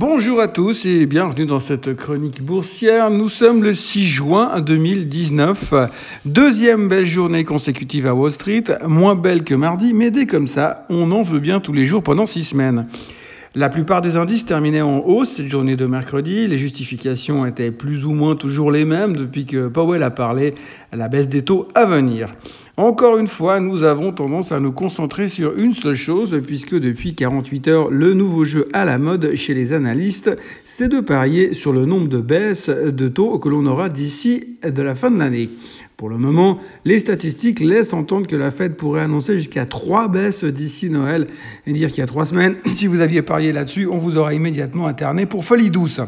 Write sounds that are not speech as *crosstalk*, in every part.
Bonjour à tous et bienvenue dans cette chronique boursière. Nous sommes le 6 juin 2019. Deuxième belle journée consécutive à Wall Street, moins belle que mardi, mais dès comme ça, on en veut bien tous les jours pendant six semaines. La plupart des indices terminaient en hausse cette journée de mercredi. Les justifications étaient plus ou moins toujours les mêmes depuis que Powell a parlé à la baisse des taux à venir. Encore une fois, nous avons tendance à nous concentrer sur une seule chose, puisque depuis 48 heures, le nouveau jeu à la mode chez les analystes, c'est de parier sur le nombre de baisses de taux que l'on aura d'ici la fin de l'année. Pour le moment, les statistiques laissent entendre que la Fed pourrait annoncer jusqu'à trois baisses d'ici Noël et dire qu'il y a trois semaines, *clears throat* si vous aviez parié là-dessus, on vous aurait immédiatement interné pour folie douce.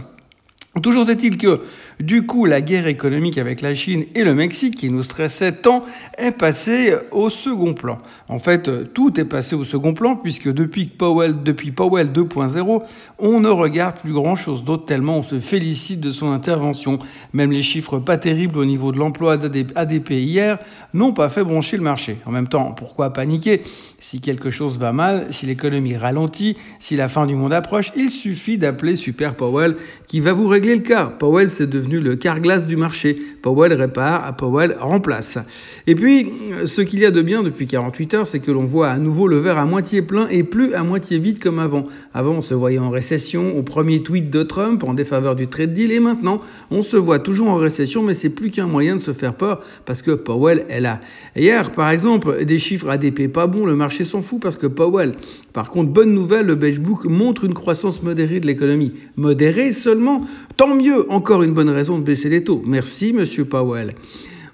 Toujours est-il que, du coup, la guerre économique avec la Chine et le Mexique, qui nous stressait tant, est passée au second plan. En fait, tout est passé au second plan, puisque depuis Powell, depuis Powell 2.0, on ne regarde plus grand-chose d'autre, tellement on se félicite de son intervention. Même les chiffres pas terribles au niveau de l'emploi d'ADP hier n'ont pas fait broncher le marché. En même temps, pourquoi paniquer? Si quelque chose va mal, si l'économie ralentit, si la fin du monde approche, il suffit d'appeler Super Powell qui va vous le cas. Powell, c'est devenu le carglass du marché. Powell répare, Powell remplace. Et puis, ce qu'il y a de bien depuis 48 heures, c'est que l'on voit à nouveau le verre à moitié plein et plus à moitié vide comme avant. Avant, on se voyait en récession au premier tweet de Trump en défaveur du trade deal et maintenant, on se voit toujours en récession, mais c'est plus qu'un moyen de se faire peur parce que Powell est là. Hier, par exemple, des chiffres ADP pas bons, le marché s'en fout parce que Powell. Par contre, bonne nouvelle, le Beige Book montre une croissance modérée de l'économie. Modérée seulement Tant mieux, encore une bonne raison de baisser les taux. Merci, monsieur Powell.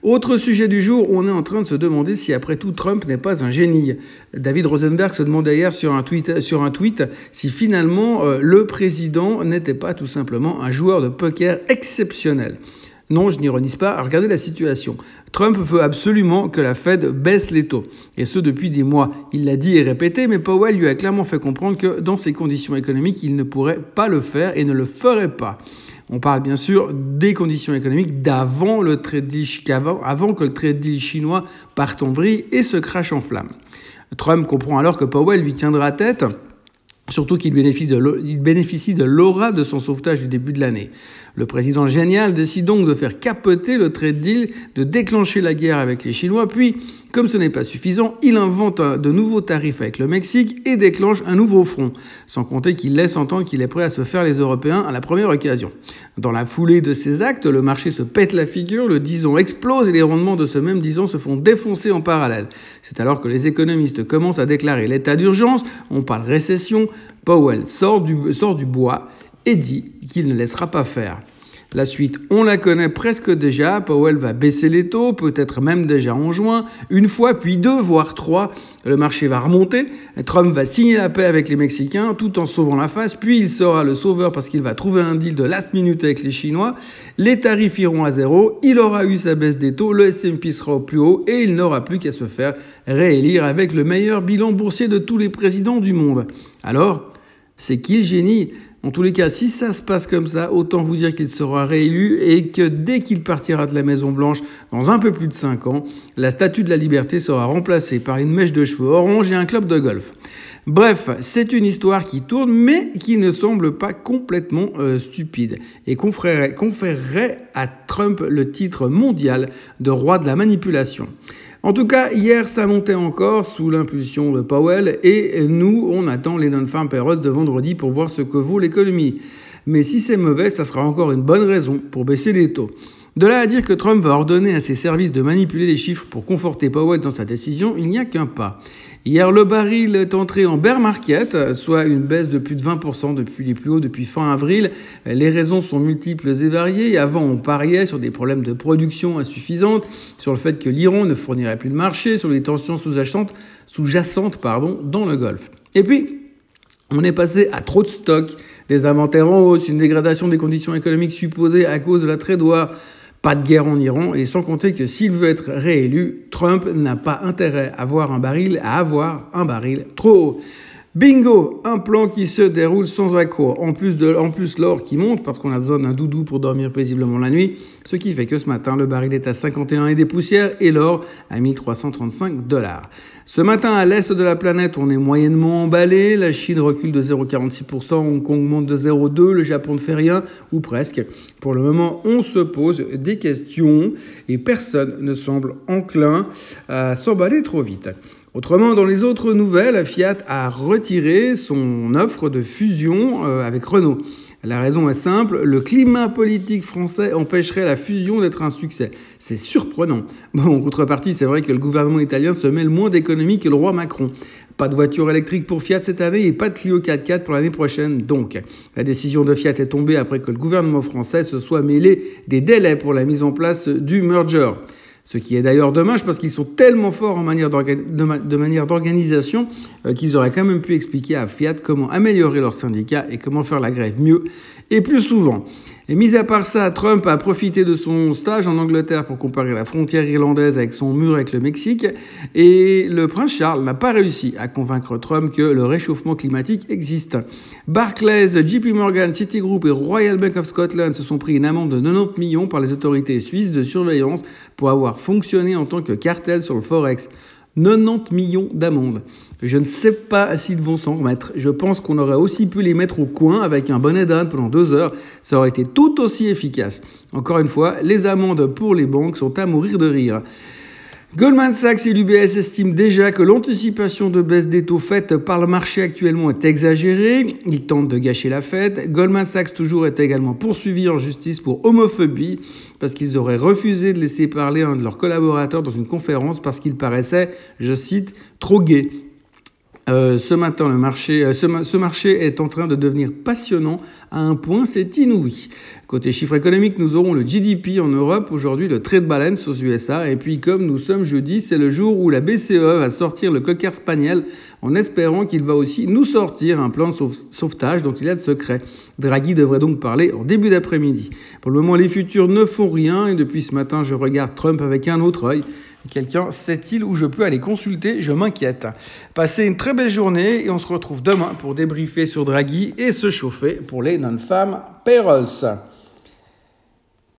Autre sujet du jour, on est en train de se demander si après tout Trump n'est pas un génie. David Rosenberg se demandait hier sur un tweet, si finalement euh, le président n'était pas tout simplement un joueur de poker exceptionnel. Non, je n'ironise pas. Regardez la situation. Trump veut absolument que la Fed baisse les taux. Et ce, depuis des mois. Il l'a dit et répété, mais Powell lui a clairement fait comprendre que dans ces conditions économiques, il ne pourrait pas le faire et ne le ferait pas. On parle bien sûr des conditions économiques d'avant le trade avant que le trade deal chinois parte en vrille et se crache en flammes. Trump comprend alors que Powell lui tiendra tête Surtout qu'il bénéficie de l'aura de son sauvetage du début de l'année. Le président génial décide donc de faire capoter le trade deal, de déclencher la guerre avec les Chinois, puis, comme ce n'est pas suffisant, il invente de nouveaux tarifs avec le Mexique et déclenche un nouveau front, sans compter qu'il laisse entendre qu'il est prêt à se faire les Européens à la première occasion. Dans la foulée de ces actes, le marché se pète la figure, le disons explose et les rendements de ce même disons se font défoncer en parallèle. C'est alors que les économistes commencent à déclarer l'état d'urgence, on parle récession, Powell sort du bois et dit qu'il ne laissera pas faire. La suite, on la connaît presque déjà. Powell va baisser les taux, peut-être même déjà en juin, une fois, puis deux, voire trois. Le marché va remonter. Trump va signer la paix avec les Mexicains tout en sauvant la face. Puis il sera le sauveur parce qu'il va trouver un deal de last minute avec les Chinois. Les tarifs iront à zéro. Il aura eu sa baisse des taux. Le S&P sera au plus haut et il n'aura plus qu'à se faire réélire avec le meilleur bilan boursier de tous les présidents du monde. Alors, c'est qui le génie? En tous les cas, si ça se passe comme ça, autant vous dire qu'il sera réélu et que dès qu'il partira de la Maison Blanche, dans un peu plus de 5 ans, la statue de la liberté sera remplacée par une mèche de cheveux orange et un club de golf. Bref, c'est une histoire qui tourne, mais qui ne semble pas complètement euh, stupide et conférerait à Trump le titre mondial de roi de la manipulation. En tout cas, hier, ça montait encore sous l'impulsion de Powell et nous, on attend les non-farm payrolls de vendredi pour voir ce que vaut l'économie. Mais si c'est mauvais, ça sera encore une bonne raison pour baisser les taux. De là à dire que Trump va ordonner à ses services de manipuler les chiffres pour conforter Powell dans sa décision, il n'y a qu'un pas. Hier, le baril est entré en bear market, soit une baisse de plus de 20% depuis les plus hauts depuis fin avril. Les raisons sont multiples et variées. Avant, on pariait sur des problèmes de production insuffisantes, sur le fait que l'Iran ne fournirait plus de marché, sur les tensions sous-jacentes, dans le Golfe. Et puis, on est passé à trop de stocks, des inventaires en hausse, une dégradation des conditions économiques supposées à cause de la trade war, pas de guerre en Iran, et sans compter que s'il veut être réélu, Trump n'a pas intérêt à avoir un baril, à avoir un baril trop haut. Bingo, un plan qui se déroule sans accroc. En plus de, en plus l'or qui monte parce qu'on a besoin d'un doudou pour dormir paisiblement la nuit, ce qui fait que ce matin le baril est à 51 et des poussières et l'or à 1335 dollars. Ce matin, à l'est de la planète, on est moyennement emballé. La Chine recule de 0,46%, Hong Kong monte de 0,2%, le Japon ne fait rien, ou presque. Pour le moment, on se pose des questions et personne ne semble enclin à s'emballer trop vite. Autrement, dans les autres nouvelles, Fiat a retiré son offre de fusion euh, avec Renault. La raison est simple, le climat politique français empêcherait la fusion d'être un succès. C'est surprenant. Bon, en contrepartie, c'est vrai que le gouvernement italien se mêle moins d'économie que le roi Macron. Pas de voiture électrique pour Fiat cette année et pas de Clio 4x4 pour l'année prochaine. Donc, la décision de Fiat est tombée après que le gouvernement français se soit mêlé des délais pour la mise en place du merger. Ce qui est d'ailleurs dommage parce qu'ils sont tellement forts en manière de manière d'organisation euh, qu'ils auraient quand même pu expliquer à Fiat comment améliorer leur syndicat et comment faire la grève mieux et plus souvent. Et mis à part ça, Trump a profité de son stage en Angleterre pour comparer la frontière irlandaise avec son mur avec le Mexique. Et le prince Charles n'a pas réussi à convaincre Trump que le réchauffement climatique existe. Barclays, JP Morgan, Citigroup et Royal Bank of Scotland se sont pris une amende de 90 millions par les autorités suisses de surveillance pour avoir fonctionné en tant que cartel sur le Forex. 90 millions d'amendes. Je ne sais pas s'ils vont s'en remettre. Je pense qu'on aurait aussi pu les mettre au coin avec un bonnet d'âne pendant deux heures. Ça aurait été tout aussi efficace. Encore une fois, les amendes pour les banques sont à mourir de rire. Goldman Sachs et l'UBS estiment déjà que l'anticipation de baisse des taux faite par le marché actuellement est exagérée. Ils tentent de gâcher la fête. Goldman Sachs toujours est également poursuivi en justice pour homophobie parce qu'ils auraient refusé de laisser parler un de leurs collaborateurs dans une conférence parce qu'il paraissait, je cite, trop gay. Euh, ce matin, le euh, ce, marché est en train de devenir passionnant à un point, c'est inouï. Côté chiffres économiques, nous aurons le GDP en Europe, aujourd'hui le trade balance aux USA, et puis comme nous sommes jeudi, c'est le jour où la BCE va sortir le cocker spaniel en espérant qu'il va aussi nous sortir un plan de sauvetage dont il a de secret. Draghi devrait donc parler en début d'après-midi. Pour le moment, les futurs ne font rien, et depuis ce matin, je regarde Trump avec un autre œil. Quelqu'un sait-il où je peux aller consulter? Je m'inquiète. Passez une très belle journée et on se retrouve demain pour débriefer sur Draghi et se chauffer pour les non-femmes payrolls.